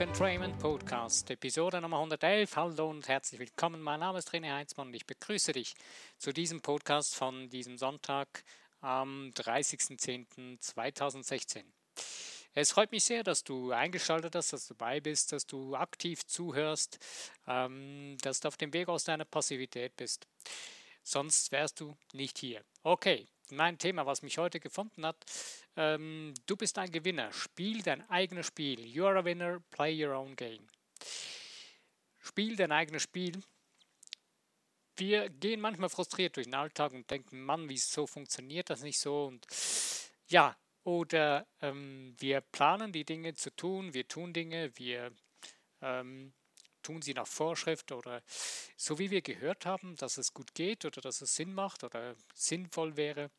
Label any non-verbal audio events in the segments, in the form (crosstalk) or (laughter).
Entrainment Podcast, Episode Nummer 111. Hallo und herzlich willkommen. Mein Name ist René Heinzmann und ich begrüße dich zu diesem Podcast von diesem Sonntag am 30.10.2016. Es freut mich sehr, dass du eingeschaltet hast, dass du dabei bist, dass du aktiv zuhörst, ähm, dass du auf dem Weg aus deiner Passivität bist. Sonst wärst du nicht hier. Okay, mein Thema, was mich heute gefunden hat, ähm, du bist ein Gewinner. Spiel dein eigenes Spiel. You are a winner, play your own game. Spiel dein eigenes Spiel. Wir gehen manchmal frustriert durch den Alltag und denken, Mann, wieso funktioniert das nicht so? Und ja, oder ähm, wir planen die Dinge zu tun, wir tun Dinge, wir ähm, tun sie nach Vorschrift oder so wie wir gehört haben, dass es gut geht oder dass es Sinn macht oder sinnvoll wäre.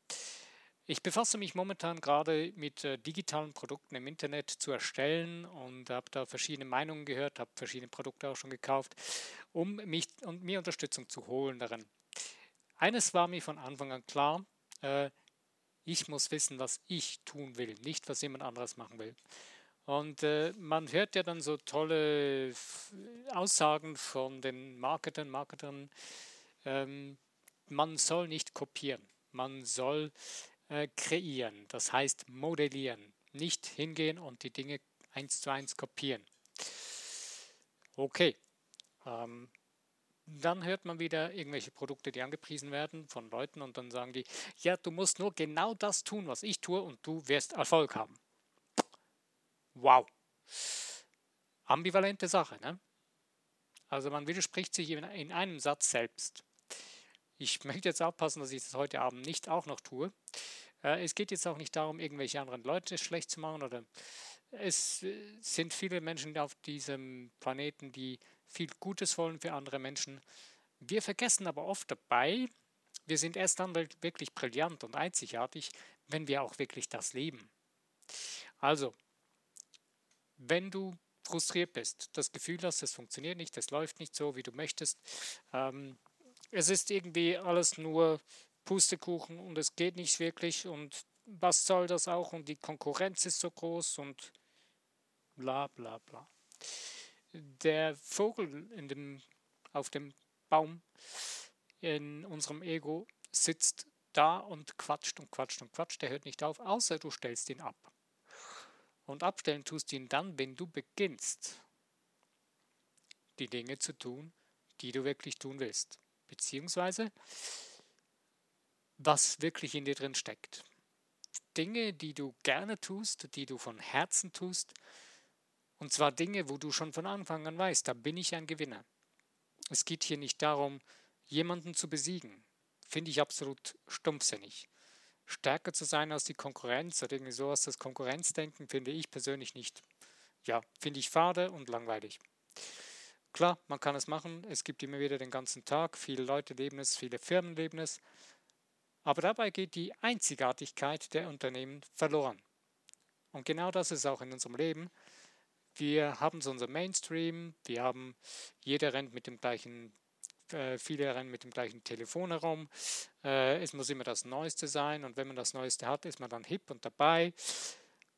Ich befasse mich momentan gerade mit äh, digitalen Produkten im Internet zu erstellen und habe da verschiedene Meinungen gehört, habe verschiedene Produkte auch schon gekauft, um mich und mir Unterstützung zu holen darin. Eines war mir von Anfang an klar, äh, ich muss wissen, was ich tun will, nicht was jemand anderes machen will. Und äh, man hört ja dann so tolle Aussagen von den Marketern, Marketern, ähm, man soll nicht kopieren, man soll äh, kreieren, das heißt modellieren, nicht hingehen und die Dinge eins zu eins kopieren. Okay, ähm, dann hört man wieder irgendwelche Produkte, die angepriesen werden von Leuten und dann sagen die, ja, du musst nur genau das tun, was ich tue und du wirst Erfolg haben. Wow. Ambivalente Sache, ne? Also man widerspricht sich in, in einem Satz selbst. Ich möchte jetzt aufpassen, dass ich das heute Abend nicht auch noch tue. Äh, es geht jetzt auch nicht darum, irgendwelche anderen Leute schlecht zu machen oder es äh, sind viele Menschen auf diesem Planeten, die viel Gutes wollen für andere Menschen. Wir vergessen aber oft dabei, wir sind erst dann wirklich brillant und einzigartig, wenn wir auch wirklich das leben. Also, wenn du frustriert bist, das Gefühl hast, es funktioniert nicht, es läuft nicht so, wie du möchtest, ähm, es ist irgendwie alles nur Pustekuchen und es geht nicht wirklich und was soll das auch und die Konkurrenz ist so groß und bla bla bla. Der Vogel in dem, auf dem Baum in unserem Ego sitzt da und quatscht und quatscht und quatscht, der hört nicht auf, außer du stellst ihn ab. Und abstellen tust du ihn dann, wenn du beginnst, die Dinge zu tun, die du wirklich tun willst beziehungsweise was wirklich in dir drin steckt. Dinge, die du gerne tust, die du von Herzen tust, und zwar Dinge, wo du schon von Anfang an weißt, da bin ich ein Gewinner. Es geht hier nicht darum, jemanden zu besiegen. Finde ich absolut stumpfsinnig. Stärker zu sein als die Konkurrenz oder irgendwie sowas, das Konkurrenzdenken finde ich persönlich nicht. Ja, finde ich fade und langweilig. Klar, man kann es machen. Es gibt immer wieder den ganzen Tag. Viele Leute leben es, viele Firmen leben es. Aber dabei geht die Einzigartigkeit der Unternehmen verloren. Und genau das ist auch in unserem Leben. Wir haben so unser Mainstream, wir haben, jeder rennt mit dem gleichen, viele rennen mit dem gleichen Telefon herum. Äh, es muss immer das Neueste sein und wenn man das Neueste hat, ist man dann hip und dabei.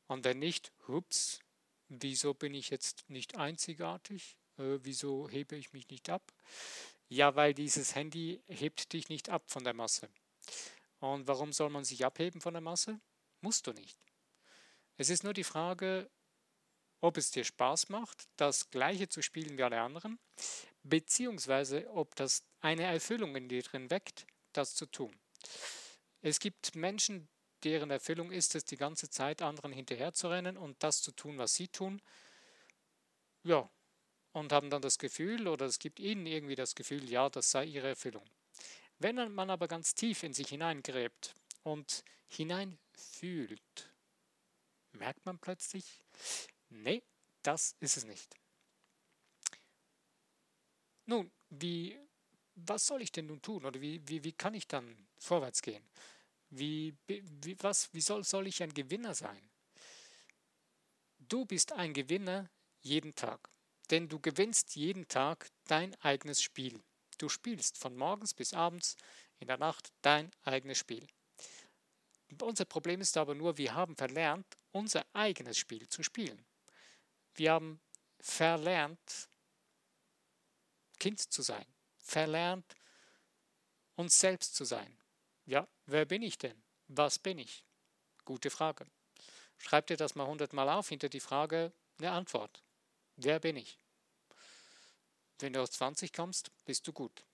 Und wenn nicht, hups, wieso bin ich jetzt nicht einzigartig? äh, wieso hebe ich mich nicht ab? Ja, weil dieses Handy hebt dich nicht ab von der Masse. Und warum soll man sich abheben von der Masse? Musst du nicht. Es ist nur die Frage, ob es dir Spaß macht, das gleiche zu spielen wie alle anderen, beziehungsweise ob das eine Erfüllung in dir drin weckt, das zu tun. Es gibt Menschen, deren Erfüllung ist es, die ganze Zeit anderen hinterherzurennen und das zu tun, was sie tun. Ja, und haben dann das Gefühl, oder es gibt ihnen irgendwie das Gefühl, ja, das sei ihre Erfüllung. Wenn man aber ganz tief in sich hineingräbt und hineinfühlt, merkt man plötzlich, nee, das ist es nicht. Nun, wie, was soll ich denn nun tun oder wie, wie, wie kann ich dann vorwärts gehen? Wie, wie, was, wie soll, soll ich ein Gewinner sein? Du bist ein Gewinner jeden Tag denn du gewinnst jeden Tag dein eigenes Spiel. Du spielst von morgens bis abends in der Nacht dein eigenes Spiel. Unser Problem ist aber nur, wir haben verlernt, unser eigenes Spiel zu spielen. Wir haben verlernt, Kind zu sein, verlernt, uns selbst zu sein. Ja, wer bin ich denn? Was bin ich? Gute Frage. Schreib dir das mal hundertmal auf, hinter die Frage eine Antwort. Wer bin ich? Wenn du auf 20 kommst, bist du gut.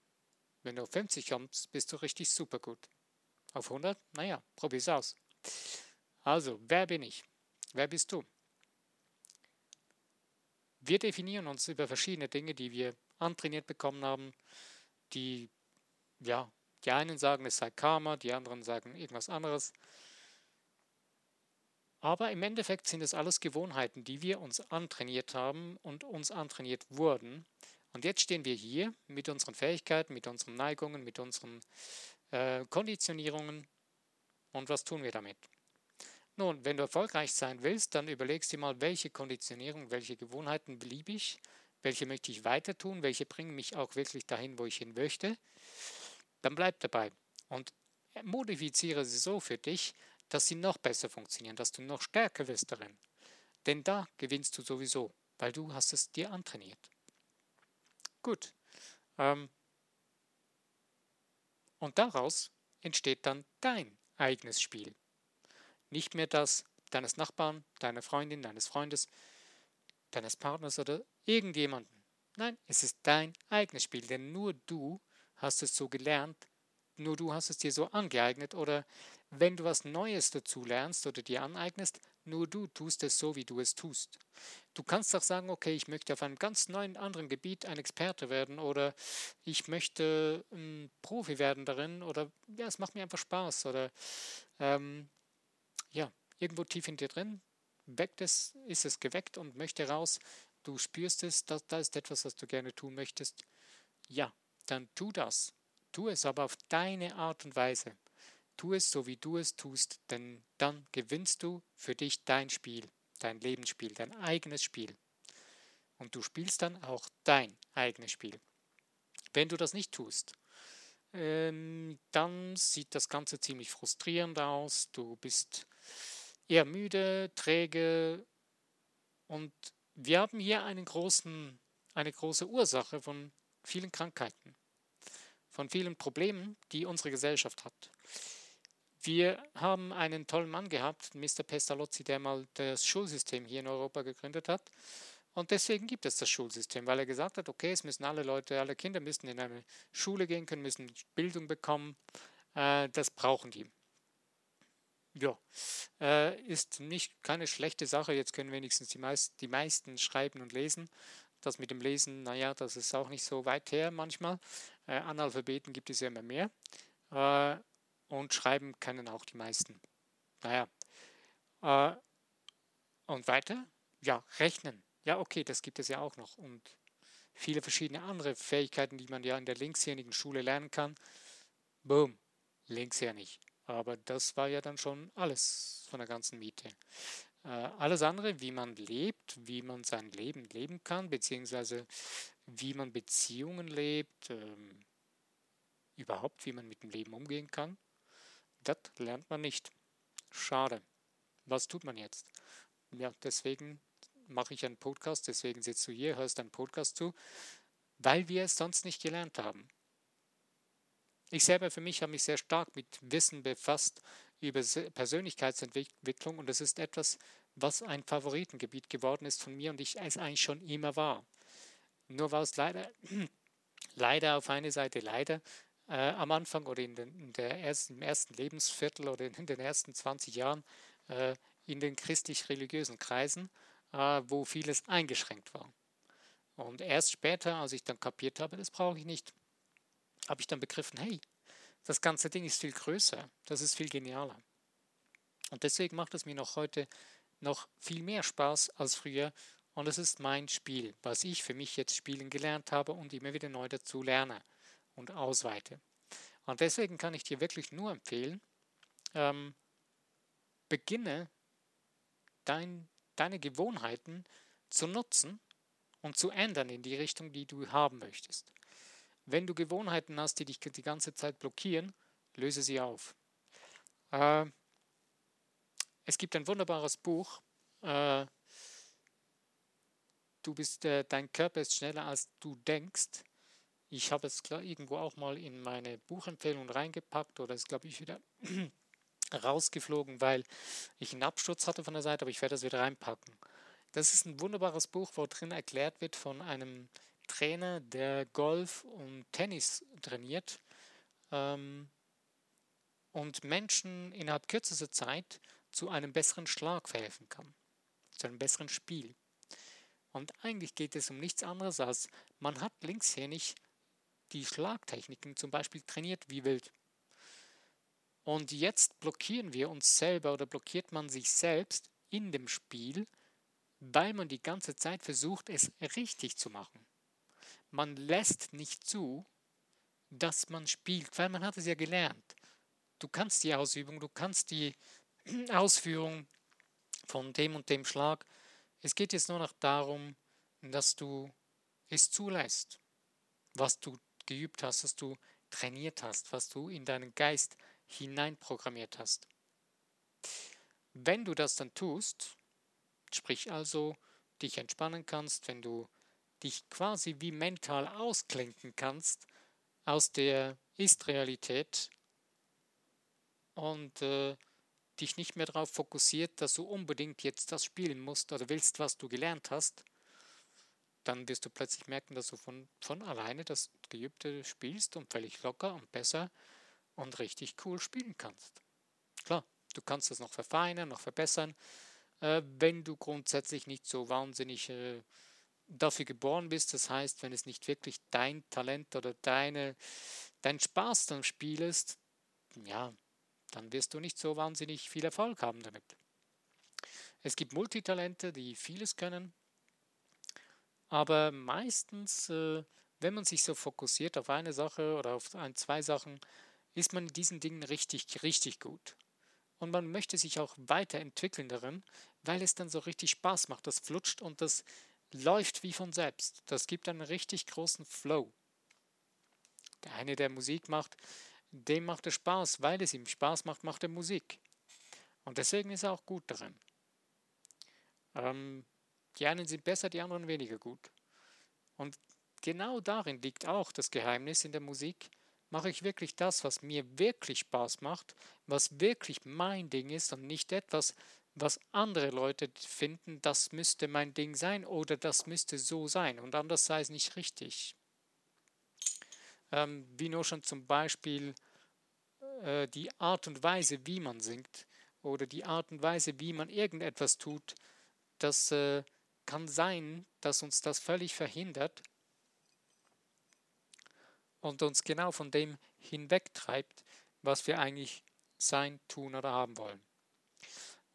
Wenn du auf 50 kommst, bist du richtig super gut. Auf 100? Naja, probier's aus. Also, wer bin ich? Wer bist du? Wir definieren uns über verschiedene Dinge, die wir antrainiert bekommen haben, die, ja, die einen sagen, es sei Karma, die anderen sagen irgendwas anderes. Aber im Endeffekt sind es alles Gewohnheiten, die wir uns antrainiert haben und uns antrainiert wurden. Und jetzt stehen wir hier mit unseren Fähigkeiten, mit unseren Neigungen, mit unseren äh, Konditionierungen. Und was tun wir damit? Nun, wenn du erfolgreich sein willst, dann überlegst du mal, welche Konditionierung, welche Gewohnheiten blieb ich, welche möchte ich weiter tun, welche bringen mich auch wirklich dahin, wo ich hin möchte. Dann bleib dabei und modifiziere sie so für dich, dass sie noch besser funktionieren, dass du noch stärker wirst darin. Denn da gewinnst du sowieso, weil du hast es dir antrainiert. Gut. Ähm, und daraus entsteht dann dein eigenes Spiel. Nicht mehr das deines Nachbarn, deiner Freundin, deines Freundes, deines Partners oder irgendjemanden. Nein, es ist dein eigenes Spiel, denn nur du hast es so gelernt, nur du hast es dir so angeeignet oder wenn du was Neues dazu lernst oder dir aneignest, nur du tust es so, wie du es tust. Du kannst auch sagen, okay, ich möchte auf einem ganz neuen anderen Gebiet ein Experte werden oder ich möchte ein Profi werden darin oder ja, es macht mir einfach Spaß oder ähm, ja, irgendwo tief in dir drin weckt es, ist es geweckt und möchte raus. Du spürst es, da, da ist etwas, was du gerne tun möchtest. Ja, dann tu das. Tu es aber auf deine Art und Weise. Tu es so, wie du es tust, denn dann gewinnst du für dich dein Spiel, dein Lebensspiel, dein eigenes Spiel. Und du spielst dann auch dein eigenes Spiel. Wenn du das nicht tust, ähm, dann sieht das Ganze ziemlich frustrierend aus. Du bist eher müde, träge und wir haben hier einen großen, eine große Ursache von vielen Krankheiten, von vielen Problemen, die unsere Gesellschaft hat. Wir haben einen tollen Mann gehabt, Mr. Pestalozzi, der mal das Schulsystem hier in Europa gegründet hat. Und deswegen gibt es das Schulsystem, weil er gesagt hat, okay, es müssen alle Leute, alle Kinder müssen in eine Schule gehen können, müssen Bildung bekommen. Äh, das brauchen die. Ja, äh, ist nicht keine schlechte Sache. Jetzt können wenigstens die, meist, die meisten schreiben und lesen. Das mit dem Lesen, naja, das ist auch nicht so weit her manchmal. Äh, Analphabeten gibt es ja immer mehr. Äh, und schreiben können auch die meisten. Naja. Äh, und weiter? Ja, rechnen. Ja, okay, das gibt es ja auch noch. Und viele verschiedene andere Fähigkeiten, die man ja in der linkshändigen Schule lernen kann. Boom, linkshändig. Aber das war ja dann schon alles von der ganzen Miete. Äh, alles andere, wie man lebt, wie man sein Leben leben kann, beziehungsweise wie man Beziehungen lebt, ähm, überhaupt, wie man mit dem Leben umgehen kann, das lernt man nicht. Schade. Was tut man jetzt? Ja, deswegen mache ich einen Podcast, deswegen sitzt du hier, hörst einen Podcast zu, weil wir es sonst nicht gelernt haben. Ich selber für mich habe mich sehr stark mit Wissen befasst über Persönlichkeitsentwicklung und es ist etwas, was ein Favoritengebiet geworden ist von mir und ich es eigentlich schon immer war. Nur war es leider, (clears throat) leider auf eine Seite leider äh, am Anfang oder in, den, in der ersten, im ersten Lebensviertel oder in den ersten 20 Jahren äh, in den christlich-religiösen Kreisen äh, wo vieles eingeschränkt war. Und erst später, als ich dann kapiert habe, das brauche ich nicht, habe ich dann begriffen, hey, das ganze Ding ist viel größer, das ist viel genialer. Und deswegen macht es mir noch heute noch viel mehr Spaß als früher. Und es ist mein Spiel, was ich für mich jetzt spielen gelernt habe und immer wieder neu dazu lerne und ausweite. Und deswegen kann ich dir wirklich nur empfehlen, ähm, beginne dein deine Gewohnheiten zu nutzen und zu ändern in die Richtung, die du haben möchtest. Wenn du Gewohnheiten hast, die dich die ganze Zeit blockieren, löse sie auf. Äh, es gibt ein wunderbares Buch, äh, du bist, äh, dein Körper ist schneller als du denkst. Ich habe es irgendwo auch mal in meine Buchempfehlung reingepackt oder ist, glaube ich, wieder (clears throat) rausgeflogen, weil ich einen Absturz hatte von der Seite, aber ich werde das wieder reinpacken. Das ist ein wunderbares Buch, wo drin erklärt wird von einem Trainer, der Golf und Tennis trainiert ähm, und Menschen innerhalb kürzester Zeit zu einem besseren Schlag verhelfen kann, zu einem besseren Spiel. Und eigentlich geht es um nichts anderes als, man hat linkshändig die Schlagtechniken zum Beispiel trainiert wie wild. Und jetzt blockieren wir uns selber oder blockiert man sich selbst in dem Spiel, weil man die ganze Zeit versucht, es richtig zu machen. Man lässt nicht zu, dass man spielt, weil man hat es ja gelernt. Du kannst die Ausübung, du kannst die (clears throat) Ausführung von dem und dem Schlag. Es geht jetzt nur noch darum, dass du es zulässt, was du geübt hast, was du trainiert hast, was du in deinen Geist hineinprogrammiert hast. Wenn du das dann tust, sprich also dich entspannen kannst, wenn du dich quasi wie mental ausklinken kannst aus der Ist-Realität und äh, dich nicht mehr darauf fokussiert, dass du unbedingt jetzt das spielen musst oder willst, was du gelernt hast, dann wirst du plötzlich merken, dass du von, von alleine das Geübte spielst und völlig locker und besser und richtig cool spielen kannst. Klar, du kannst das noch verfeinern, noch verbessern, äh, wenn du grundsätzlich nicht so wahnsinnig äh, dafür geboren bist. Das heißt, wenn es nicht wirklich dein Talent oder deine, dein Spaß am Spiel ist, ja, dann wirst du nicht so wahnsinnig viel Erfolg haben damit. Es gibt Multitalente, die vieles können, aber meistens, äh, wenn man sich so fokussiert auf eine Sache oder auf ein, zwei Sachen, ist man in diesen Dingen richtig, richtig gut. Und man möchte sich auch weiterentwickeln darin, weil es dann so richtig Spaß macht. Das flutscht und das läuft wie von selbst. Das gibt einen richtig großen Flow. Der eine, der Musik macht, dem macht es Spaß, weil es ihm Spaß macht, macht er Musik. Und deswegen ist er auch gut darin. Ähm, die einen sind besser, die anderen weniger gut. Und genau darin liegt auch das Geheimnis in der Musik, mache ich wirklich das, was mir wirklich Spaß macht, was wirklich mein Ding ist und nicht etwas, was andere Leute finden, das müsste mein Ding sein oder das müsste so sein und anders sei es nicht richtig. Ähm, wie nur schon zum Beispiel äh, die Art und Weise, wie man singt oder die Art und Weise, wie man irgendetwas tut, das äh, kann sein, dass uns das völlig verhindert, und uns genau von dem hinwegtreibt, was wir eigentlich sein, tun oder haben wollen.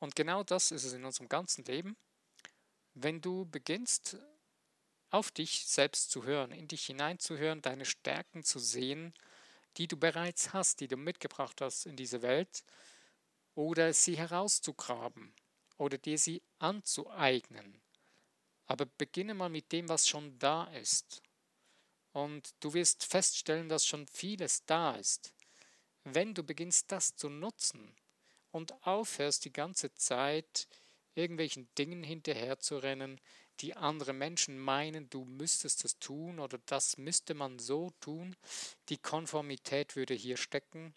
Und genau das ist es in unserem ganzen Leben. Wenn du beginnst, auf dich selbst zu hören, in dich hineinzuhören, deine Stärken zu sehen, die du bereits hast, die du mitgebracht hast in diese Welt, oder sie herauszugraben oder dir sie anzueignen. Aber beginne mal mit dem, was schon da ist. Und du wirst feststellen, dass schon vieles da ist. Wenn du beginnst, das zu nutzen und aufhörst, die ganze Zeit irgendwelchen Dingen hinterherzurennen, die andere Menschen meinen, du müsstest es tun oder das müsste man so tun, die Konformität würde hier stecken,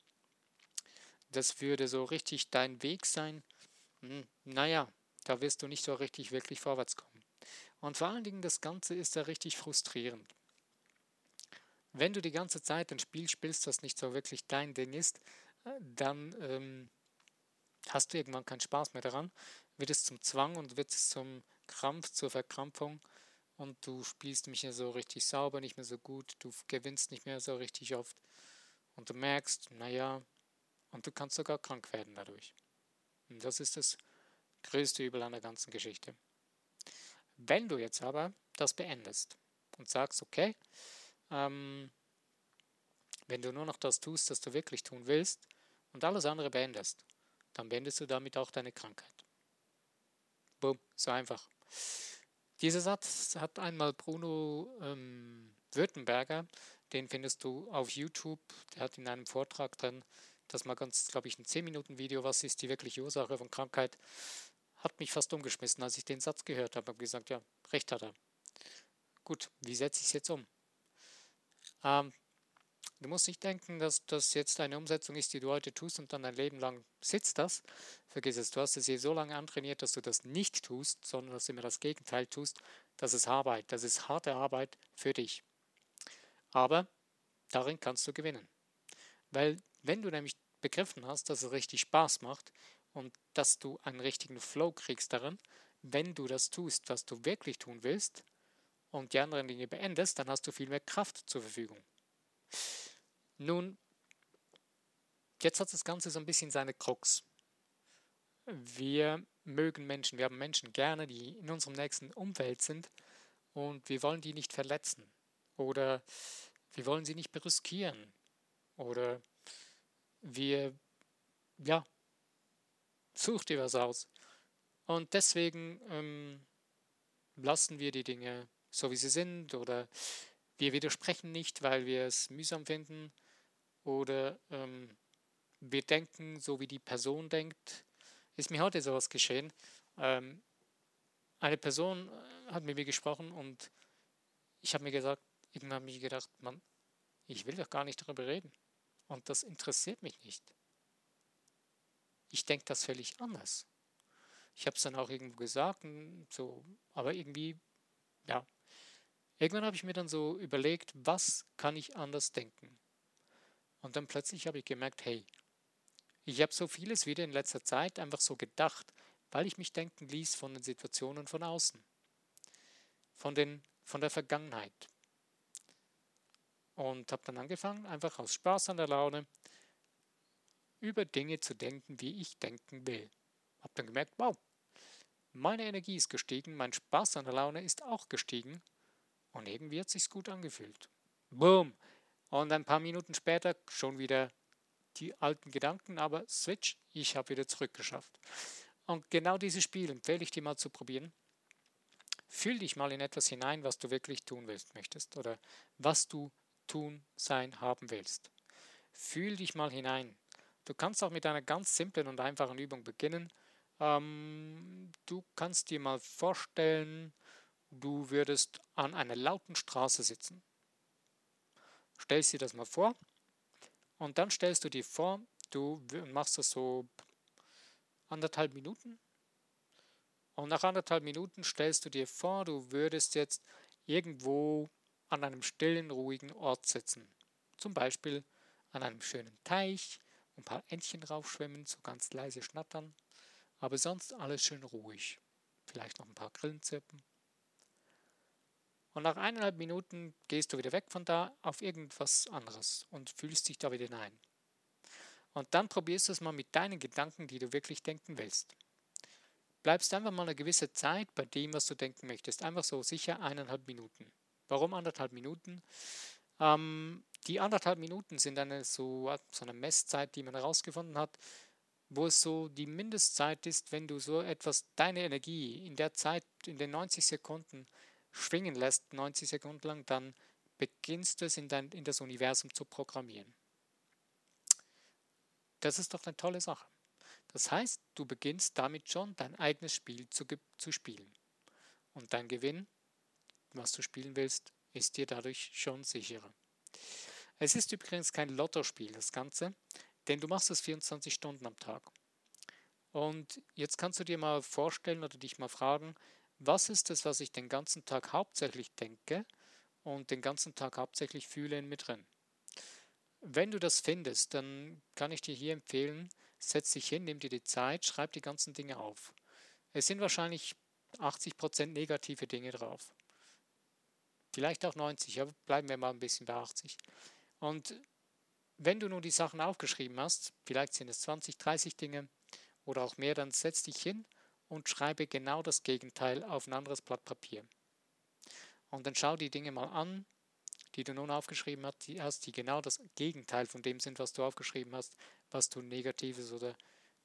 das würde so richtig dein Weg sein, hm, naja, da wirst du nicht so richtig wirklich vorwärts kommen. Und vor allen Dingen das Ganze ist ja richtig frustrierend. Wenn du die ganze Zeit ein Spiel spielst, das nicht so wirklich dein Ding ist, äh, dann ähm, hast du irgendwann keinen Spaß mehr daran, wird es zum Zwang und wird es zum Krampf, zur Verkrampfung und du spielst nicht mehr so richtig sauber, nicht mehr so gut, du gewinnst nicht mehr so richtig oft und du merkst, naja, und du kannst sogar krank werden dadurch. Und das ist das größte Übel an der ganzen Geschichte. Wenn du jetzt aber das beendest und sagst, okay, ähm, wenn du nur noch das tust, was du wirklich tun willst und alles andere beendest, dann beendest du damit auch deine Krankheit. Boom, so einfach. Dieser Satz hat einmal Bruno ähm, Württemberger, den findest du auf YouTube, der hat in einem Vortrag drin, das mal ganz, glaube ich, ein 10-Minuten-Video, was ist die wirkliche Ursache von Krankheit, hat mich fast umgeschmissen, als ich den Satz gehört habe und gesagt, ja, recht hat er. gut, wie setze ich es jetzt um? Ähm, du musst nicht denken, dass das jetzt eine Umsetzung ist, die du heute tust und dann dein Leben lang sitzt das. Vergiss es, du hast es hier so lange antrainiert, dass du das nicht tust, sondern dass du immer das Gegenteil tust. Das ist Arbeit, das ist harte Arbeit für dich. Aber darin kannst du gewinnen. Weil wenn du nämlich begriffen hast, dass es richtig Spaß macht und dass du einen richtigen Flow kriegst darin, wenn du das tust, was du wirklich tun willst und die anderen Dinge beendest, dann hast du viel mehr Kraft zur Verfügung. Nun, jetzt hat das Ganze so ein bisschen seine Krux. Wir mögen Menschen, wir haben Menschen gerne, die in unserem nächsten Umfeld sind und wir wollen die nicht verletzen oder wir wollen sie nicht brüskieren oder wir, ja, such dir was aus. Und deswegen ähm, lassen wir die Dinge so, wie sie sind oder wir widersprechen nicht, weil wir es mühsam finden oder ähm, wir denken so, wie die Person denkt. Ist mir heute sowas geschehen. Ähm, eine Person äh, hat mit mir gesprochen und ich habe mir gesagt, irgendwann habe ich gedacht, Mann, ich will doch gar nicht darüber reden. Und das interessiert mich nicht. Ich denke das völlig anders. Ich habe es dann auch irgendwo gesagt, so, aber irgendwie, ja. Irgendwann habe ich mir dann so überlegt, was kann ich anders denken? Und dann plötzlich habe ich gemerkt, hey, ich habe so vieles wieder in letzter Zeit einfach so gedacht, weil ich mich denken ließ von den Situationen von außen, von, den, von der Vergangenheit, und habe dann angefangen, einfach aus Spaß an der Laune über Dinge zu denken, wie ich denken will. Habe dann gemerkt, wow, meine Energie ist gestiegen, mein Spaß an der Laune ist auch gestiegen und irgendwie hat sich's gut angefühlt. Boom! Und ein paar Minuten später schon wieder die alten Gedanken, aber switch, ich habe wieder zurückgeschafft. Und genau dieses Spiel empfehle ich dir mal zu probieren. Fühl dich mal in etwas hinein, was du wirklich tun willst, möchtest oder was du tun, sein, haben willst. Fühl dich mal hinein. Du kannst auch mit einer ganz simplen und einfachen Übung beginnen. Ähm, du kannst dir mal vorstellen, du würdest an einer lauten Straße sitzen. Stellst dir das mal vor und dann stellst du dir vor, du machst das so anderthalb Minuten und nach anderthalb Minuten stellst du dir vor, du würdest jetzt irgendwo an einem stillen, ruhigen Ort sitzen. Zum Beispiel an einem schönen Teich, ein paar Entchen draufschwimmen, so ganz leise schnattern, aber sonst alles schön ruhig. Vielleicht noch ein paar Grillen zirpen. Und nach eineinhalb Minuten gehst du wieder weg von da auf irgendwas anderes und fühlst dich da wieder hinein. Und dann probierst du es mal mit deinen Gedanken, die du wirklich denken willst. Bleibst einfach mal eine gewisse Zeit bei dem, was du denken möchtest. Einfach so sicher eineinhalb Minuten. Warum anderthalb Minuten? Ähm, die anderthalb Minuten sind eine so, so eine Messzeit, die man herausgefunden hat, wo es so die Mindestzeit ist, wenn du so etwas, deine Energie in der Zeit, in den 90 Sekunden schwingen lässt, 90 Sekunden lang, dann beginnst du es in, dein, in das Universum zu programmieren. Das ist doch eine tolle Sache. Das heißt, du beginnst damit schon dein eigenes Spiel zu, zu spielen. Und dein Gewinn was du spielen willst, ist dir dadurch schon sicherer. Es ist übrigens kein Lottospiel, das Ganze, denn du machst es 24 Stunden am Tag. Und jetzt kannst du dir mal vorstellen oder dich mal fragen, was ist es, was ich den ganzen Tag hauptsächlich denke und den ganzen Tag hauptsächlich fühle in mir drin? Wenn du das findest, dann kann ich dir hier empfehlen, setz dich hin, nimm dir die Zeit, schreib die ganzen Dinge auf. Es sind wahrscheinlich 80% negative Dinge drauf vielleicht auch 90, aber bleiben wir mal ein bisschen bei 80. Und wenn du nun die Sachen aufgeschrieben hast, vielleicht sind es 20, 30 Dinge oder auch mehr, dann setz dich hin und schreibe genau das Gegenteil auf ein anderes Blatt Papier. Und dann schau die Dinge mal an, die du nun aufgeschrieben hast, die genau das Gegenteil von dem sind, was du aufgeschrieben hast, was du Negatives oder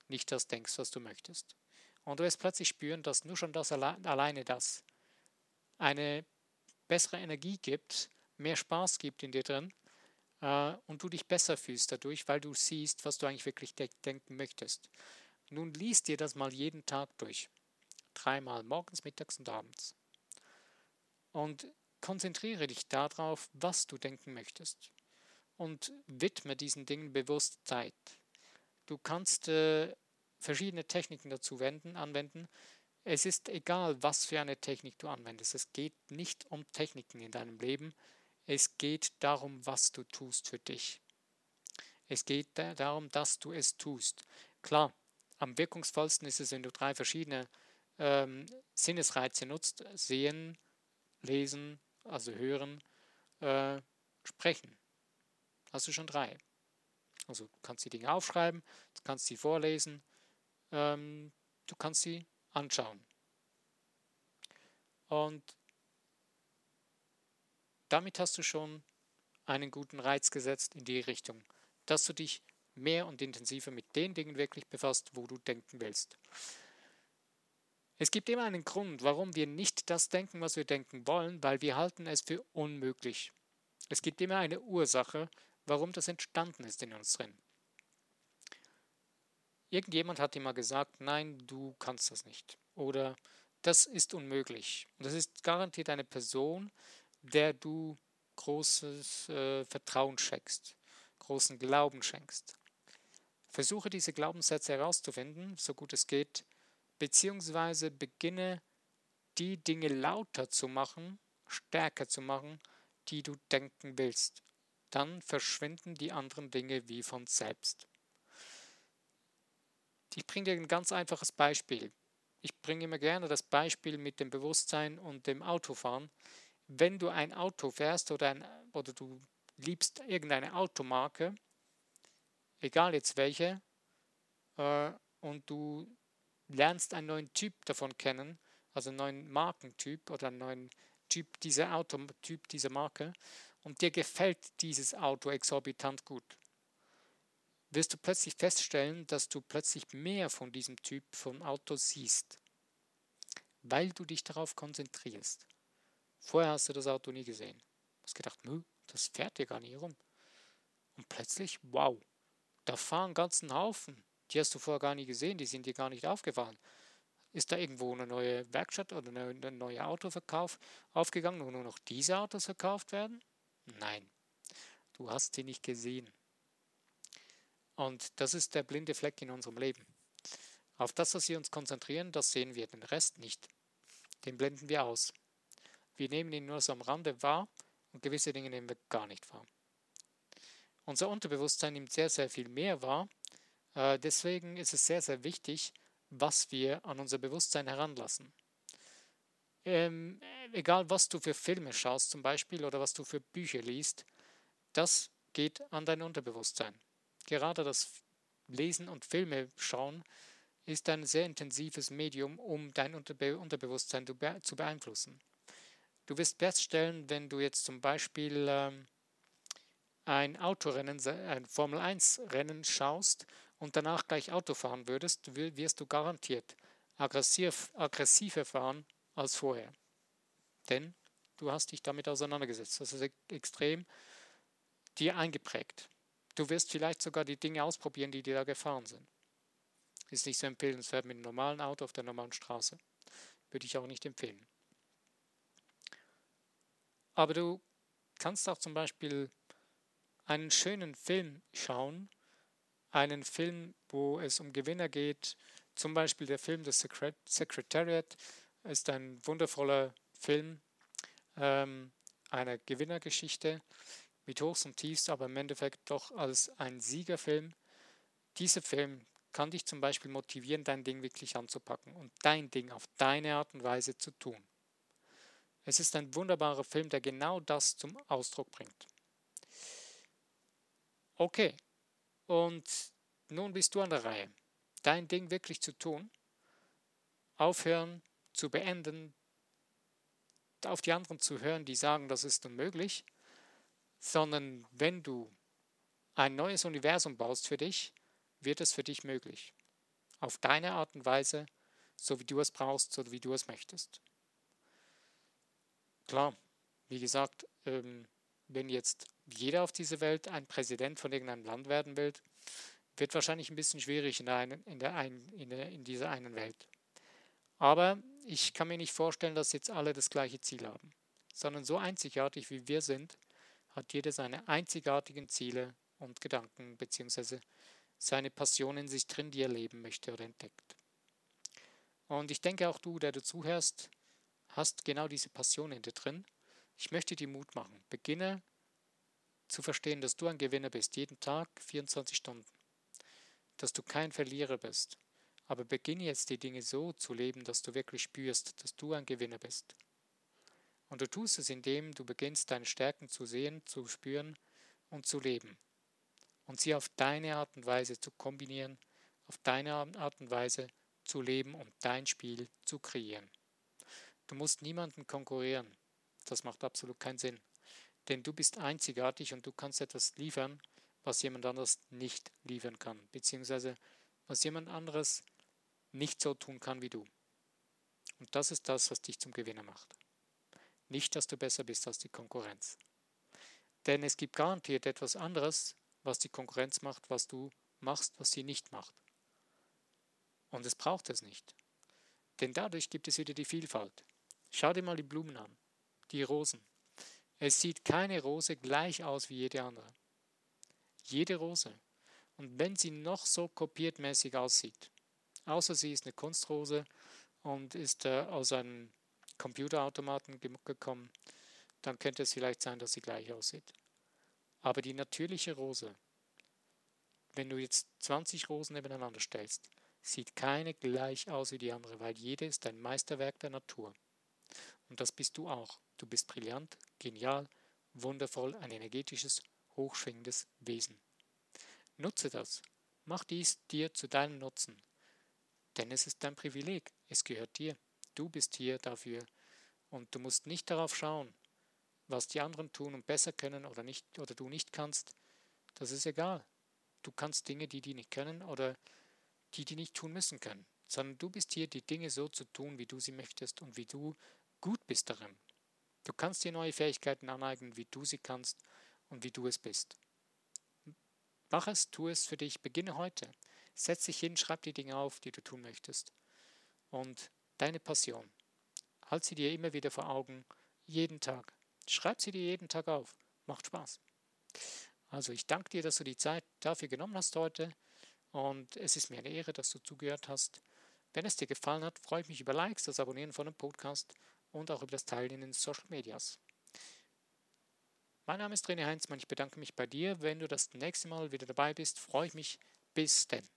nicht das denkst, was du möchtest. Und du wirst plötzlich spüren, dass nur schon das alleine das eine bessere Energie gibt, mehr Spaß gibt in dir drin äh, und du dich besser fühlst dadurch, weil du siehst, was du eigentlich wirklich de denken möchtest. Nun liest dir das mal jeden Tag durch. Dreimal, morgens, mittags und abends. Und konzentriere dich darauf, was du denken möchtest und widme diesen Dingen bewusst Zeit. Du kannst äh, verschiedene Techniken dazu wenden, anwenden. Es ist egal, was für eine Technik du anwendest. Es geht nicht um Techniken in deinem Leben. Es geht darum, was du tust für dich. Es geht darum, dass du es tust. Klar, am wirkungsvollsten ist es, wenn du drei verschiedene ähm, Sinnesreize nutzt. Sehen, lesen, also hören, äh, sprechen. Hast du schon drei. Also du kannst die Dinge aufschreiben, du kannst sie vorlesen, ähm, du kannst sie anschauen. Und damit hast du schon einen guten Reiz gesetzt in die Richtung, dass du dich mehr und intensiver mit den Dingen wirklich befasst, wo du denken willst. Es gibt immer einen Grund, warum wir nicht das denken, was wir denken wollen, weil wir halten es für unmöglich. Es gibt immer eine Ursache, warum das entstanden ist in uns drin. Irgendjemand hat immer gesagt, nein, du kannst das nicht. Oder das ist unmöglich. Und das ist garantiert eine Person, der du großes äh, Vertrauen schenkst, großen Glauben schenkst. Versuche diese Glaubenssätze herauszufinden, so gut es geht, beziehungsweise beginne die Dinge lauter zu machen, stärker zu machen, die du denken willst. Dann verschwinden die anderen Dinge wie von selbst. Ich bringe dir ein ganz einfaches Beispiel. Ich bringe immer gerne das Beispiel mit dem Bewusstsein und dem Autofahren. Wenn du ein Auto fährst oder, ein, oder du liebst irgendeine Automarke, egal jetzt welche, äh, und du lernst einen neuen Typ davon kennen, also einen neuen Markentyp oder einen neuen Typ dieser Autotyp dieser Marke und dir gefällt dieses Auto exorbitant gut, wirst du plötzlich feststellen, dass du plötzlich mehr von diesem Typ von Auto siehst, weil du dich darauf konzentrierst. Vorher hast du das Auto nie gesehen. Du hast gedacht, das fährt dir gar nicht rum. Und plötzlich, wow, da fahren ganzen Haufen die hast du vorher gar nie gesehen, die sind dir gar nicht aufgefallen. Ist da irgendwo eine neue Werkstatt oder ein neuer Autoverkauf aufgegangen, wo nur noch diese Autos verkauft werden? Nein, du hast sie nicht gesehen. Und das ist der blinde Fleck in unserem Leben. Auf das, was wir uns konzentrieren, das sehen wir, den Rest nicht. Den blenden wir aus. Wir nehmen ihn nur so am Rande wahr und gewisse Dinge nehmen wir gar nicht wahr. Unser Unterbewusstsein nimmt sehr, sehr viel mehr wahr äh, deswegen ist es sehr, sehr wichtig, was wir an unser Bewusstsein heranlassen. Ähm, egal, was du für Filme schaust zum Beispiel oder was du für Bücher liest, das geht an dein Unterbewusstsein. Gerade das Lesen und Filme schauen ist ein sehr intensives Medium, um dein Unterbe Unterbewusstsein zu beeinflussen. Du wirst feststellen, wenn du jetzt zum Beispiel ähm, ein Autorennen, ein Formel-1-Rennen schaust und danach gleich Auto fahren würdest, wirst du garantiert aggressiv, aggressiver fahren als vorher. Denn du hast dich damit auseinandergesetzt. Das ist extrem dir eingeprägt. Du wirst vielleicht sogar die Dinge ausprobieren, die dir da gefahren sind. Ist nicht so empfehlenswert mit einem normalen Auto auf der normalen Straße. Würde ich auch nicht empfehlen. Aber du kannst auch zum Beispiel einen schönen Film schauen, einen Film, wo es um Gewinner geht. Zum Beispiel der Film The Secretariat ist ein wundervoller Film ähm, einer Gewinnergeschichte mit Hochs und Tiefs, aber im Endeffekt doch als ein Siegerfilm. Dieser Film kann dich zum Beispiel motivieren, dein Ding wirklich anzupacken und dein Ding auf deine Art und Weise zu tun. Es ist ein wunderbarer Film, der genau das zum Ausdruck bringt. Okay, und nun bist du an der Reihe, dein Ding wirklich zu tun, aufhören, zu beenden, auf die anderen zu hören, die sagen, das ist unmöglich, sondern wenn du ein neues Universum baust für dich, wird es für dich möglich. Auf deine Art und Weise, so wie du es brauchst, so wie du es möchtest. Klar, wie gesagt, ähm, wenn jetzt jeder auf dieser Welt ein Präsident von irgendeinem Land werden will, wird wahrscheinlich ein bisschen schwierig in, der einen, in, der ein, in, der, in dieser einen Welt. Aber ich kann mir nicht vorstellen, dass jetzt alle das gleiche Ziel haben. sondern so einzigartig wie wir sind, hat jeder seine einzigartigen Ziele und Gedanken bzw. seine Passion in sich drin, die er leben möchte oder entdeckt. Und ich denke auch du, der du zuhörst, hast genau diese Passion in dir drin. Ich möchte dir Mut machen. Beginne zu verstehen, dass du ein Gewinner bist, jeden Tag 24 Stunden. Dass du kein Verlierer bist. Aber beginne jetzt die Dinge so zu leben, dass du wirklich spürst, dass du ein Gewinner bist. Und du tust es, indem du beginnst, deine Stärken zu sehen, zu spüren und zu leben. Und sie auf deine Art und Weise zu kombinieren, auf deine Art und Weise zu leben und dein Spiel zu kreieren. Du musst niemanden konkurrieren. Das macht absolut keinen Sinn. Denn du bist einzigartig und du kannst etwas liefern, was jemand anderes nicht liefern kann, beziehungsweise was jemand anderes nicht so tun kann wie du. Und das ist das, was dich zum Gewinner macht. Nicht, dass du besser bist als die Konkurrenz. Denn es gibt garantiert etwas anderes, was die Konkurrenz macht, was du machst, was sie nicht macht. Und es braucht es nicht. Denn dadurch gibt es wieder die Vielfalt. Schau dir mal die Blumen an, die Rosen. Es sieht keine Rose gleich aus wie jede andere. Jede Rose. Und wenn sie noch so kopiertmäßig aussieht, außer sie ist eine Kunstrose und ist äh, aus einem Computerautomaten gekommen, dann könnte es vielleicht sein, dass sie gleich aussieht. Aber die natürliche Rose, wenn du jetzt 20 Rosen nebeneinander stellst, sieht keine gleich aus wie die andere, weil jede ist ein Meisterwerk der Natur. Und das bist du auch. Du bist brillant, genial, wundervoll, ein energetisches, hochschwingendes Wesen. Nutze das. Mach dies dir zu deinem Nutzen. Denn es ist dein Privileg. Es gehört dir. Du bist hier dafür. Und du musst nicht darauf schauen, was die anderen tun und besser können oder nicht oder du nicht kannst. Das ist egal. Du kannst Dinge, die die nicht können oder die die nicht tun müssen können, sondern du bist hier, die Dinge so zu tun, wie du sie möchtest und wie du gut bist darin. Du kannst dir neue Fähigkeiten aneignen, wie du sie kannst und wie du es bist. Mach es, tu es für dich, beginne heute. Setz dich hin, schreib die Dinge auf, die du tun möchtest. Und deine Passion, halt sie dir immer wieder vor Augen, jeden Tag. Schreib sie dir jeden Tag auf. Macht Spaß. Also ich danke dir, dass du die Zeit dafür genommen hast heute. Und es ist mir eine Ehre, dass du zugehört hast. Wenn es dir gefallen hat, freue ich mich über Likes, das Abonnieren von dem Podcast und auch über das Teilen in den Social Medias. Mein Name ist René Heinzmann. Ich bedanke mich bei dir. Wenn du das nächste Mal wieder dabei bist, freue ich mich. Bis denn.